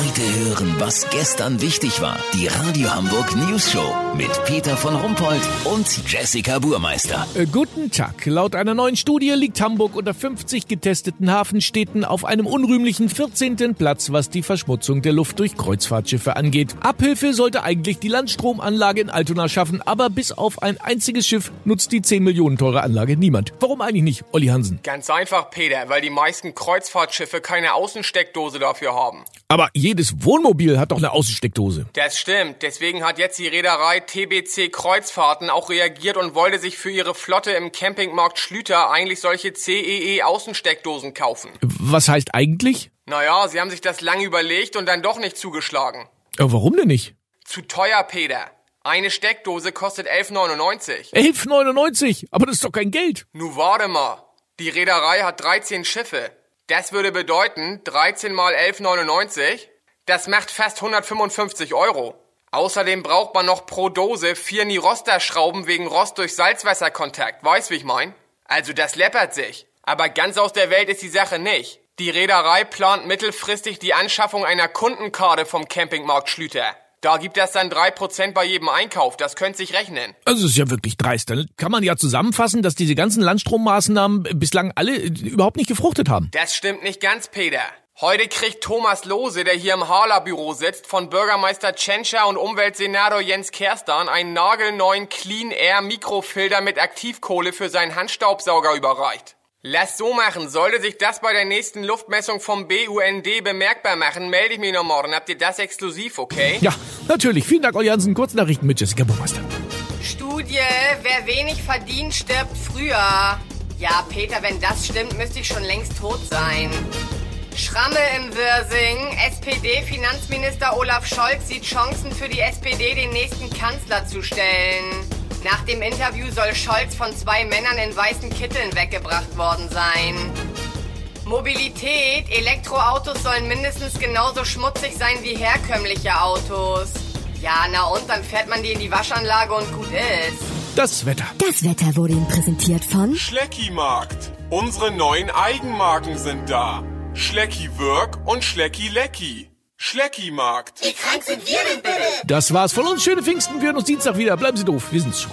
Heute hören, was gestern wichtig war. Die Radio Hamburg News Show mit Peter von Rumpold und Jessica Burmeister. Äh, guten Tag. Laut einer neuen Studie liegt Hamburg unter 50 getesteten Hafenstädten auf einem unrühmlichen 14. Platz, was die Verschmutzung der Luft durch Kreuzfahrtschiffe angeht. Abhilfe sollte eigentlich die Landstromanlage in Altona schaffen, aber bis auf ein einziges Schiff nutzt die 10 Millionen teure Anlage niemand. Warum eigentlich nicht, Olli Hansen? Ganz einfach, Peter, weil die meisten Kreuzfahrtschiffe keine Außensteckdose dafür haben. Aber jedes Wohnmobil hat doch eine Außensteckdose. Das stimmt. Deswegen hat jetzt die Reederei TBC Kreuzfahrten auch reagiert und wollte sich für ihre Flotte im Campingmarkt Schlüter eigentlich solche CEE Außensteckdosen kaufen. Was heißt eigentlich? Naja, sie haben sich das lange überlegt und dann doch nicht zugeschlagen. Äh, warum denn nicht? Zu teuer, Peter. Eine Steckdose kostet 11,99. 11,99? Aber das ist doch kein Geld. Nu warte mal. Die Reederei hat 13 Schiffe. Das würde bedeuten 13 mal 11,99. Das macht fast 155 Euro. Außerdem braucht man noch pro Dose vier Niroster-Schrauben wegen Rost durch Salzwasserkontakt. Weißt, wie ich mein? Also das läppert sich. Aber ganz aus der Welt ist die Sache nicht. Die Reederei plant mittelfristig die Anschaffung einer Kundenkarte vom Campingmarkt Schlüter. Da gibt es dann 3% bei jedem Einkauf. Das könnte sich rechnen. Also es ist ja wirklich dreist. Dann kann man ja zusammenfassen, dass diese ganzen Landstrommaßnahmen bislang alle äh, überhaupt nicht gefruchtet haben. Das stimmt nicht ganz, Peter. Heute kriegt Thomas Lose, der hier im Harla-Büro sitzt, von Bürgermeister Tschentscher und Umweltsenator Jens Kerstan einen nagelneuen Clean Air Mikrofilter mit Aktivkohle für seinen Handstaubsauger überreicht. Lass so machen. Sollte sich das bei der nächsten Luftmessung vom BUND bemerkbar machen, melde ich mich noch morgen. Habt ihr das exklusiv, okay? Ja, natürlich. Vielen Dank, Olli Hansen. Kurznachrichten mit Jessica Burmeister. Studie, wer wenig verdient, stirbt früher. Ja, Peter, wenn das stimmt, müsste ich schon längst tot sein. Schramme im Wirsing. SPD-Finanzminister Olaf Scholz sieht Chancen für die SPD, den nächsten Kanzler zu stellen. Nach dem Interview soll Scholz von zwei Männern in weißen Kitteln weggebracht worden sein. Mobilität. Elektroautos sollen mindestens genauso schmutzig sein wie herkömmliche Autos. Ja, na und, dann fährt man die in die Waschanlage und gut ist. Das Wetter. Das Wetter wurde Ihnen präsentiert von Schlecki-Markt. Unsere neuen Eigenmarken sind da. Schlecki Work und Schlecki Lecky. Schlecki-Markt. Wie krank sind wir denn bitte? Das war's von uns. Schöne Pfingsten. Wir hören uns Dienstag wieder. Bleiben Sie doof. Wir sind's schon.